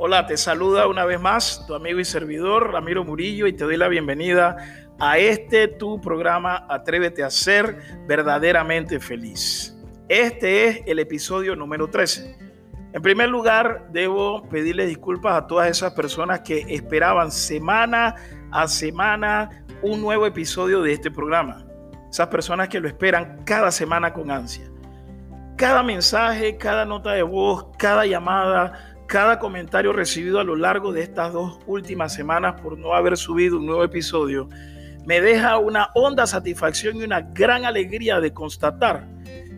Hola, te saluda una vez más tu amigo y servidor Ramiro Murillo y te doy la bienvenida a este tu programa Atrévete a ser verdaderamente feliz. Este es el episodio número 13. En primer lugar, debo pedirle disculpas a todas esas personas que esperaban semana a semana un nuevo episodio de este programa. Esas personas que lo esperan cada semana con ansia. Cada mensaje, cada nota de voz, cada llamada, cada comentario recibido a lo largo de estas dos últimas semanas por no haber subido un nuevo episodio me deja una honda satisfacción y una gran alegría de constatar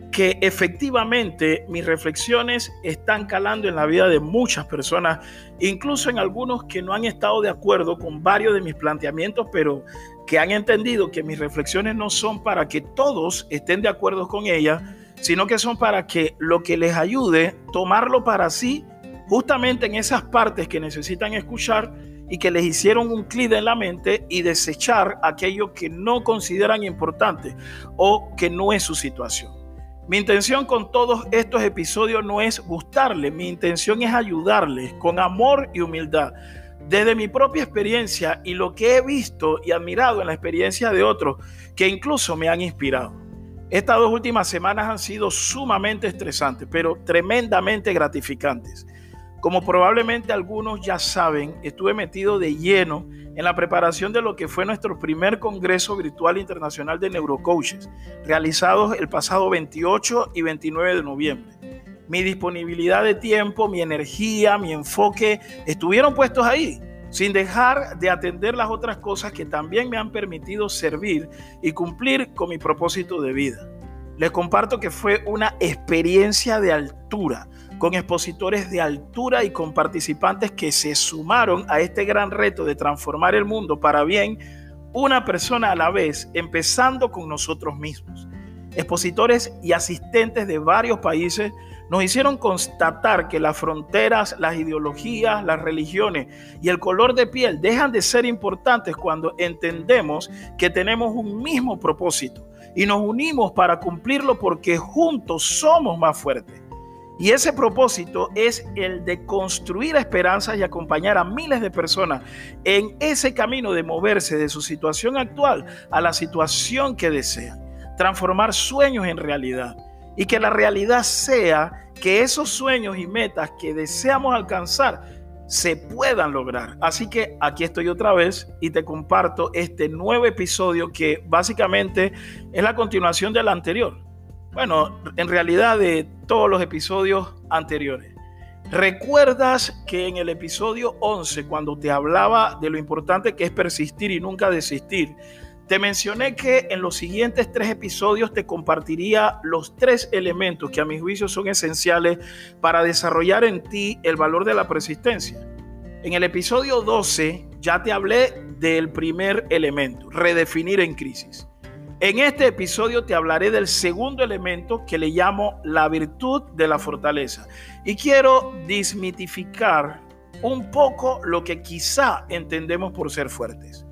que efectivamente mis reflexiones están calando en la vida de muchas personas, incluso en algunos que no han estado de acuerdo con varios de mis planteamientos, pero que han entendido que mis reflexiones no son para que todos estén de acuerdo con ellas, sino que son para que lo que les ayude, tomarlo para sí justamente en esas partes que necesitan escuchar y que les hicieron un clic en la mente y desechar aquello que no consideran importante o que no es su situación. Mi intención con todos estos episodios no es gustarles, mi intención es ayudarles con amor y humildad. Desde mi propia experiencia y lo que he visto y admirado en la experiencia de otros que incluso me han inspirado. Estas dos últimas semanas han sido sumamente estresantes, pero tremendamente gratificantes. Como probablemente algunos ya saben, estuve metido de lleno en la preparación de lo que fue nuestro primer Congreso Virtual Internacional de Neurocoaches, realizados el pasado 28 y 29 de noviembre. Mi disponibilidad de tiempo, mi energía, mi enfoque estuvieron puestos ahí, sin dejar de atender las otras cosas que también me han permitido servir y cumplir con mi propósito de vida. Les comparto que fue una experiencia de altura con expositores de altura y con participantes que se sumaron a este gran reto de transformar el mundo para bien, una persona a la vez, empezando con nosotros mismos. Expositores y asistentes de varios países nos hicieron constatar que las fronteras, las ideologías, las religiones y el color de piel dejan de ser importantes cuando entendemos que tenemos un mismo propósito y nos unimos para cumplirlo porque juntos somos más fuertes. Y ese propósito es el de construir esperanzas y acompañar a miles de personas en ese camino de moverse de su situación actual a la situación que desean. Transformar sueños en realidad. Y que la realidad sea que esos sueños y metas que deseamos alcanzar se puedan lograr. Así que aquí estoy otra vez y te comparto este nuevo episodio que básicamente es la continuación del anterior. Bueno, en realidad de todos los episodios anteriores. ¿Recuerdas que en el episodio 11, cuando te hablaba de lo importante que es persistir y nunca desistir, te mencioné que en los siguientes tres episodios te compartiría los tres elementos que a mi juicio son esenciales para desarrollar en ti el valor de la persistencia? En el episodio 12 ya te hablé del primer elemento, redefinir en crisis. En este episodio te hablaré del segundo elemento que le llamo la virtud de la fortaleza. Y quiero desmitificar un poco lo que quizá entendemos por ser fuertes.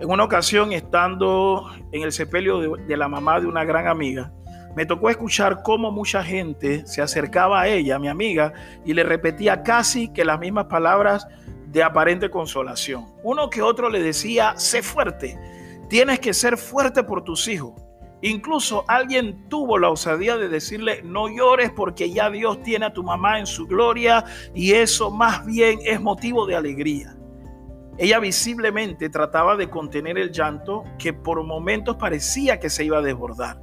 En una ocasión, estando en el sepelio de, la mamá de una gran amiga, me tocó escuchar cómo mucha gente se acercaba a ella, mi amiga, y le repetía casi que las mismas palabras de aparente consolación. Uno que otro le decía, sé fuerte Tienes que ser fuerte por tus hijos. Incluso alguien tuvo la osadía de decirle, no llores porque ya Dios tiene a tu mamá en su gloria y eso más bien es motivo de alegría. Ella visiblemente trataba de contener el llanto que por momentos parecía que se iba a desbordar.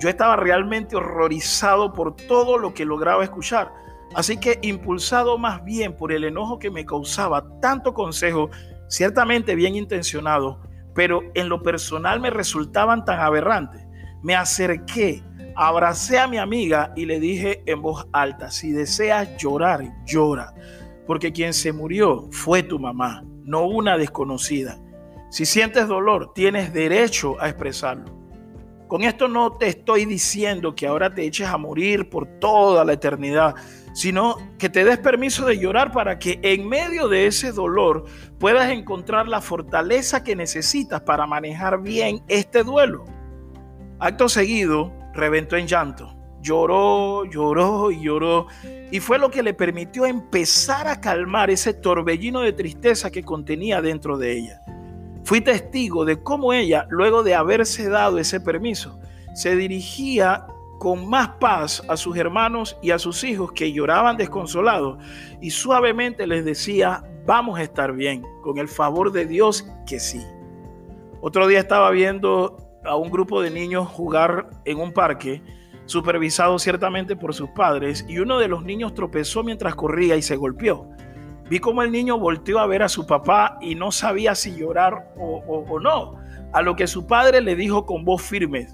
Yo estaba realmente horrorizado por todo lo que lograba escuchar. Así que impulsado más bien por el enojo que me causaba tanto consejo, ciertamente bien intencionado, pero en lo personal me resultaban tan aberrantes. Me acerqué, abracé a mi amiga y le dije en voz alta, si deseas llorar, llora, porque quien se murió fue tu mamá, no una desconocida. Si sientes dolor, tienes derecho a expresarlo. Con esto no te estoy diciendo que ahora te eches a morir por toda la eternidad, sino que te des permiso de llorar para que en medio de ese dolor puedas encontrar la fortaleza que necesitas para manejar bien este duelo. Acto seguido, reventó en llanto. lloró, lloró y lloró. Y fue lo que le permitió empezar a calmar ese torbellino de tristeza que contenía dentro de ella. Fui testigo de cómo ella, luego de haberse dado ese permiso, se dirigía con más paz a sus hermanos y a sus hijos que lloraban desconsolados y suavemente les decía, vamos a estar bien, con el favor de Dios que sí. Otro día estaba viendo a un grupo de niños jugar en un parque, supervisado ciertamente por sus padres, y uno de los niños tropezó mientras corría y se golpeó. Vi cómo el niño volteó a ver a su papá y no sabía si llorar o, o no, a lo que su padre le dijo con voz firme,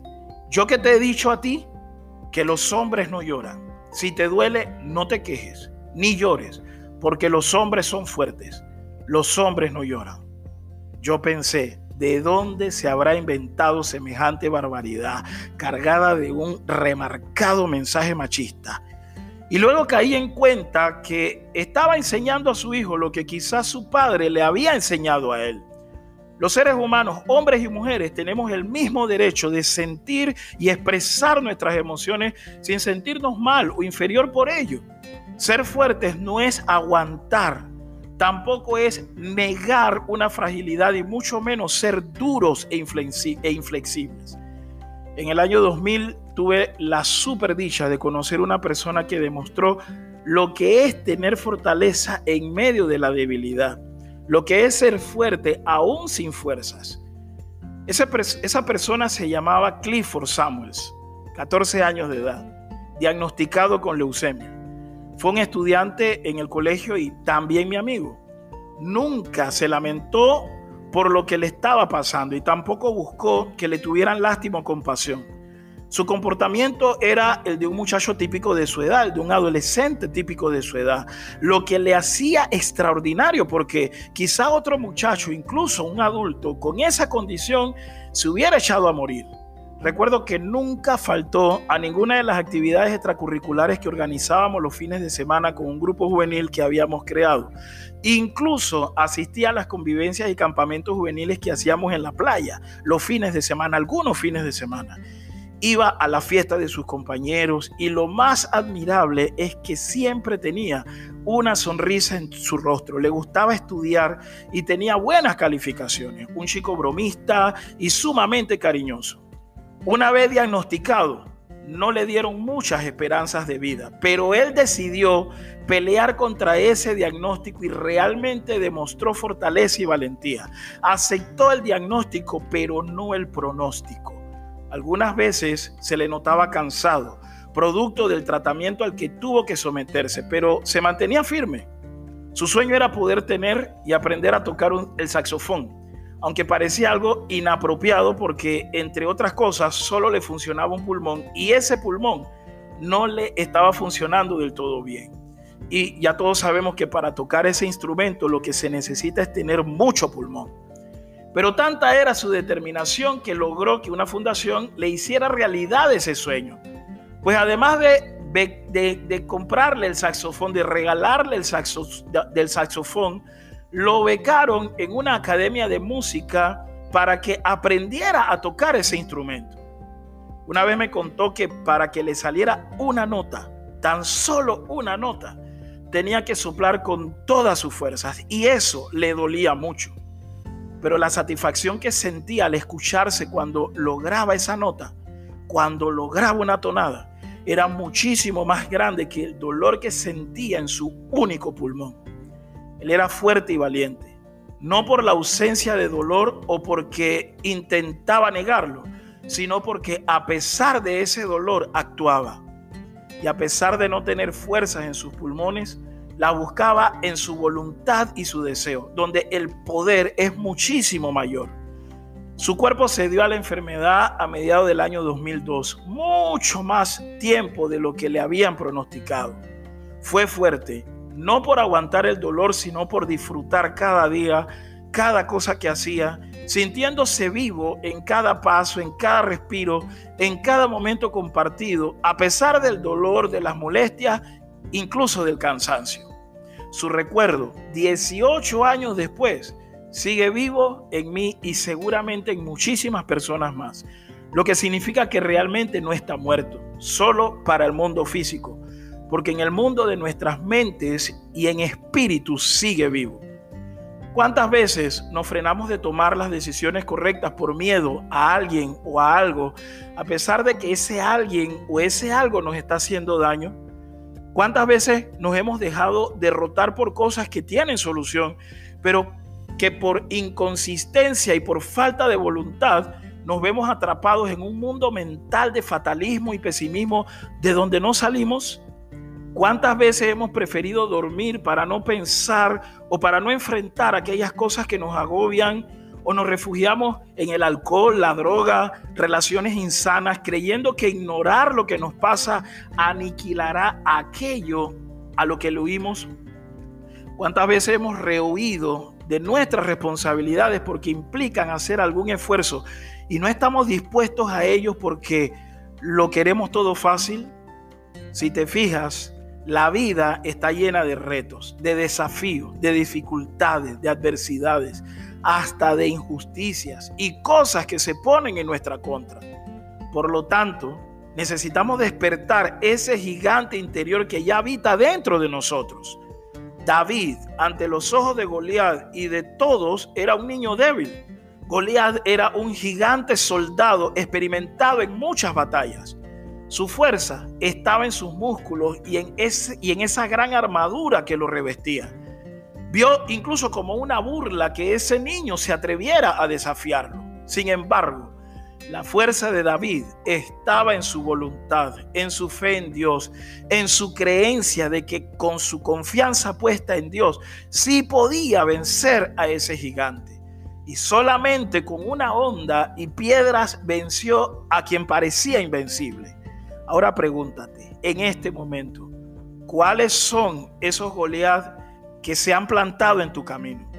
yo que te he dicho a ti que los hombres no lloran. Si te duele, no te quejes, ni llores, porque los hombres son fuertes. Los hombres no lloran. Yo pensé, ¿de dónde se habrá inventado semejante barbaridad cargada de un remarcado mensaje machista? Y luego caí en cuenta que estaba enseñando a su hijo lo que quizás su padre le había enseñado a él. Los seres humanos, hombres y mujeres, tenemos el mismo derecho de sentir y expresar nuestras emociones sin sentirnos mal o inferior por ello. Ser fuertes no es aguantar, tampoco es negar una fragilidad y mucho menos ser duros e, e inflexibles. En el año 2000 tuve la super dicha de conocer una persona que demostró lo que es tener fortaleza en medio de la debilidad lo que es ser fuerte aún sin fuerzas. Esa, esa persona se llamaba Clifford Samuels, 14 años de edad, diagnosticado con leucemia. Fue un estudiante en el colegio y también mi amigo. Nunca se lamentó por lo que le estaba pasando y tampoco buscó que le tuvieran lástima o compasión. Su comportamiento era el de un muchacho típico de su edad, de un adolescente típico de su edad, lo que le hacía extraordinario porque quizá otro muchacho, incluso un adulto con esa condición, se hubiera echado a morir. Recuerdo que nunca faltó a ninguna de las actividades extracurriculares que organizábamos los fines de semana con un grupo juvenil que habíamos creado. Incluso asistía a las convivencias y campamentos juveniles que hacíamos en la playa los fines de semana, algunos fines de semana iba a la fiesta de sus compañeros y lo más admirable es que siempre tenía una sonrisa en su rostro, le gustaba estudiar y tenía buenas calificaciones, un chico bromista y sumamente cariñoso. Una vez diagnosticado, no le dieron muchas esperanzas de vida, pero él decidió pelear contra ese diagnóstico y realmente demostró fortaleza y valentía. Aceptó el diagnóstico, pero no el pronóstico. Algunas veces se le notaba cansado, producto del tratamiento al que tuvo que someterse, pero se mantenía firme. Su sueño era poder tener y aprender a tocar el saxofón, aunque parecía algo inapropiado porque, entre otras cosas, solo le funcionaba un pulmón y ese pulmón no le estaba funcionando del todo bien. Y ya todos sabemos que para tocar ese instrumento lo que se necesita es tener mucho pulmón. Pero tanta era su determinación que logró que una fundación le hiciera realidad ese sueño. Pues además de, comprarle el saxofón, de regalarle el saxofón, lo becaron en una academia de música para que aprendiera a tocar ese instrumento. Una vez me contó que para que le saliera una nota, tan solo una nota, tenía que soplar con todas sus fuerzas y eso le dolía mucho pero la satisfacción que sentía al escucharse cuando lograba esa nota, cuando lograba una tonada, era muchísimo más grande que el dolor que sentía en su único pulmón. Él era fuerte y valiente, no por la ausencia de dolor o porque intentaba negarlo, sino porque a pesar de ese dolor actuaba. Y a pesar de no tener fuerzas en sus pulmones, la buscaba en su voluntad y su deseo, donde el poder es muchísimo mayor. Su cuerpo se dio a la enfermedad a mediados del año 2002, mucho más tiempo de lo que le habían pronosticado. Fue fuerte, no por aguantar el dolor, sino por disfrutar cada día, cada cosa que hacía, sintiéndose vivo en cada paso, en cada respiro, en cada momento compartido, a pesar del dolor, de las molestias, incluso del cansancio. Su recuerdo, 18 años después, sigue vivo en mí y seguramente en muchísimas personas más. lo que significa que realmente no está muerto, solo para el mundo físico, porque en el mundo de nuestras mentes y en espíritu sigue vivo. ¿Cuántas veces nos frenamos de tomar las decisiones correctas por miedo a alguien o a algo, a pesar de que ese alguien o ese algo nos está haciendo daño? ¿Cuántas veces nos hemos dejado derrotar por cosas que tienen solución, pero que por inconsistencia y por falta de voluntad nos vemos atrapados en un mundo mental de fatalismo y pesimismo de donde no salimos? ¿Cuántas veces hemos preferido dormir para no pensar o para no enfrentar aquellas cosas que nos agobian o nos refugiamos en el alcohol, la droga, relaciones insanas, creyendo que ignorar lo que nos pasa aniquilará aquello a lo que le huimos? ¿Cuántas veces hemos rehuido de nuestras responsabilidades porque implican hacer algún esfuerzo y no estamos dispuestos a ellos porque lo queremos todo fácil. Si te fijas, la vida está llena de retos, de desafíos, de dificultades, de adversidades, hasta de injusticias y cosas que se ponen en nuestra contra. Por lo tanto, necesitamos despertar ese gigante interior que ya habita dentro de nosotros. David, ante los ojos de Goliat y de todos, era un niño débil Goliat era un gigante soldado experimentado en muchas batallas. Su fuerza estaba en sus músculos y en, ese, y en esa gran armadura que lo revestía. Vio incluso como una burla que ese niño se atreviera a desafiarlo. Sin embargo, la fuerza de David estaba en su voluntad, en su fe en Dios, en su creencia de que con su confianza puesta en Dios sí podía vencer a ese gigante y solamente con una onda y piedras venció a quien parecía invencible. Ahora pregúntate, en este momento, ¿cuáles son esos Goliat que se han plantado en tu camino?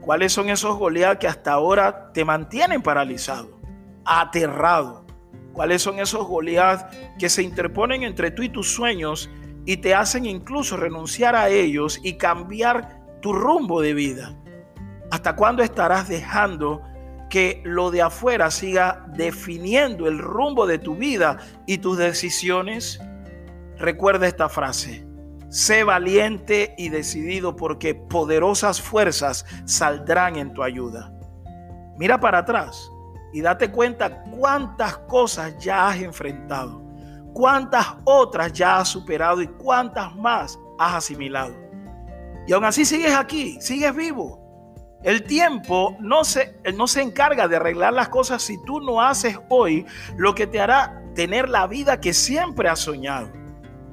¿Cuáles son esos Goliat que hasta ahora te mantienen paralizado, aterrado? ¿Cuáles son esos Goliat que se interponen entre tú y tus sueños y te hacen incluso renunciar a ellos y cambiar tu rumbo de vida? ¿Hasta cuándo estarás dejando que lo de afuera siga definiendo el rumbo de tu vida y tus decisiones? Recuerda esta frase. Sé valiente y decidido porque poderosas fuerzas saldrán en tu ayuda. Mira para atrás y date cuenta cuántas cosas ya has enfrentado, cuántas otras ya has superado y cuántas más has asimilado. Y aún así sigues aquí, sigues vivo. El tiempo no se, no se encarga de arreglar las cosas si tú no haces hoy lo que te hará tener la vida que siempre has soñado.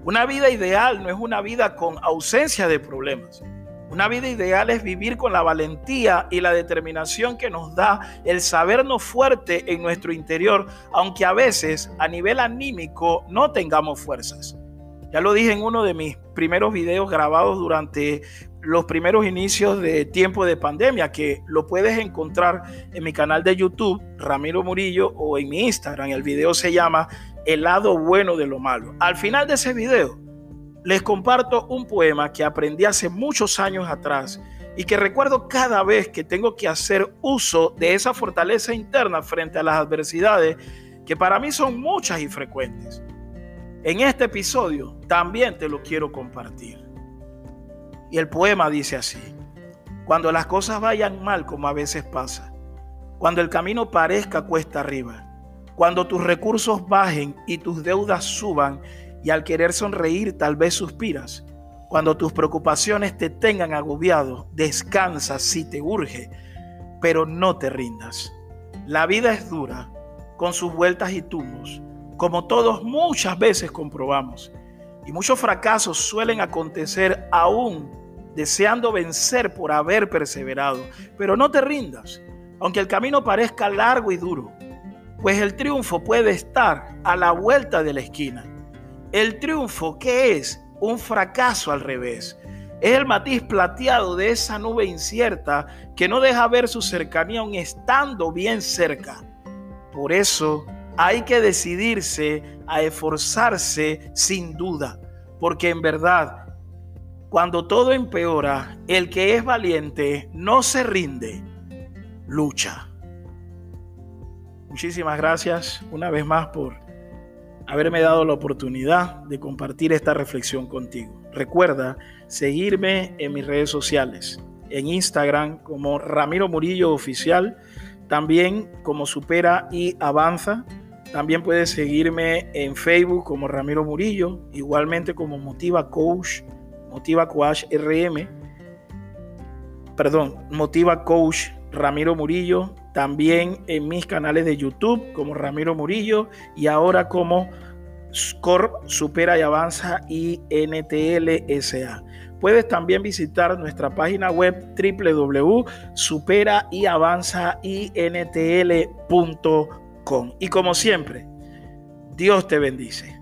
Una vida ideal no es una vida con ausencia de problemas. Una vida ideal es vivir con la valentía y la determinación que nos da el sabernos fuerte en nuestro interior, aunque a veces a nivel anímico no tengamos fuerzas. Ya lo dije en uno de mis primeros videos grabados durante los primeros inicios de tiempo de pandemia, que lo puedes encontrar en mi canal de YouTube, Ramiro Murillo, o en mi Instagram. El video se llama El lado bueno de lo malo. Al final de ese video, les comparto un poema que aprendí hace muchos años atrás y que recuerdo cada vez que tengo que hacer uso de esa fortaleza interna frente a las adversidades que para mí son muchas y frecuentes. En este episodio también te lo quiero compartir. Y el poema dice así, cuando las cosas vayan mal como a veces pasa, cuando el camino parezca cuesta arriba, cuando tus recursos bajen y tus deudas suban y al querer sonreír tal vez suspiras, cuando tus preocupaciones te tengan agobiado, descansa si te urge, pero no te rindas. La vida es dura, con sus vueltas y tumbos, como todos muchas veces comprobamos. Y muchos fracasos suelen acontecer aún deseando vencer por haber perseverado. Pero no te rindas, aunque el camino parezca largo y duro, pues el triunfo puede estar a la vuelta de la esquina. El triunfo, ¿qué es? Un fracaso al revés. Es el matiz plateado de esa nube incierta que no deja ver su cercanía aun estando bien cerca. Por eso hay que decidirse a esforzarse sin duda, porque en verdad, cuando todo empeora, el que es valiente no se rinde, lucha. muchísimas gracias una vez más por haberme dado la oportunidad de compartir esta reflexión contigo. Recuerda seguirme en mis redes sociales, en Instagram como Ramiro Murillo Oficial, también como Supera y Avanza. También puedes seguirme en Facebook como Ramiro Murillo, igualmente como Motiva Coach, Motiva Coach RM, perdón, Motiva Coach Ramiro Murillo, también en mis canales de YouTube como Ramiro Murillo y ahora como Corp Supera y Avanza y NTLSA. Puedes también visitar nuestra página web www.superaiavanzaintl.com. Y como siempre, Dios te bendice.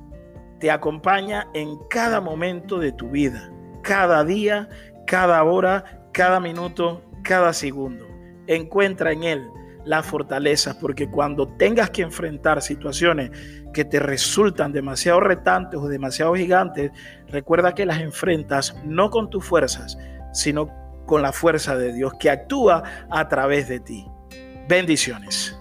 Te acompaña en cada momento de tu vida, cada día, cada hora, cada minuto, cada segundo. Encuentra en Él las fortalezas, porque cuando tengas que enfrentar situaciones que te resultan demasiado retantes o demasiado gigantes, recuerda que las enfrentas no con tus fuerzas, sino con la fuerza de Dios que actúa a través de ti. Bendiciones.